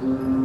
Mm-hmm.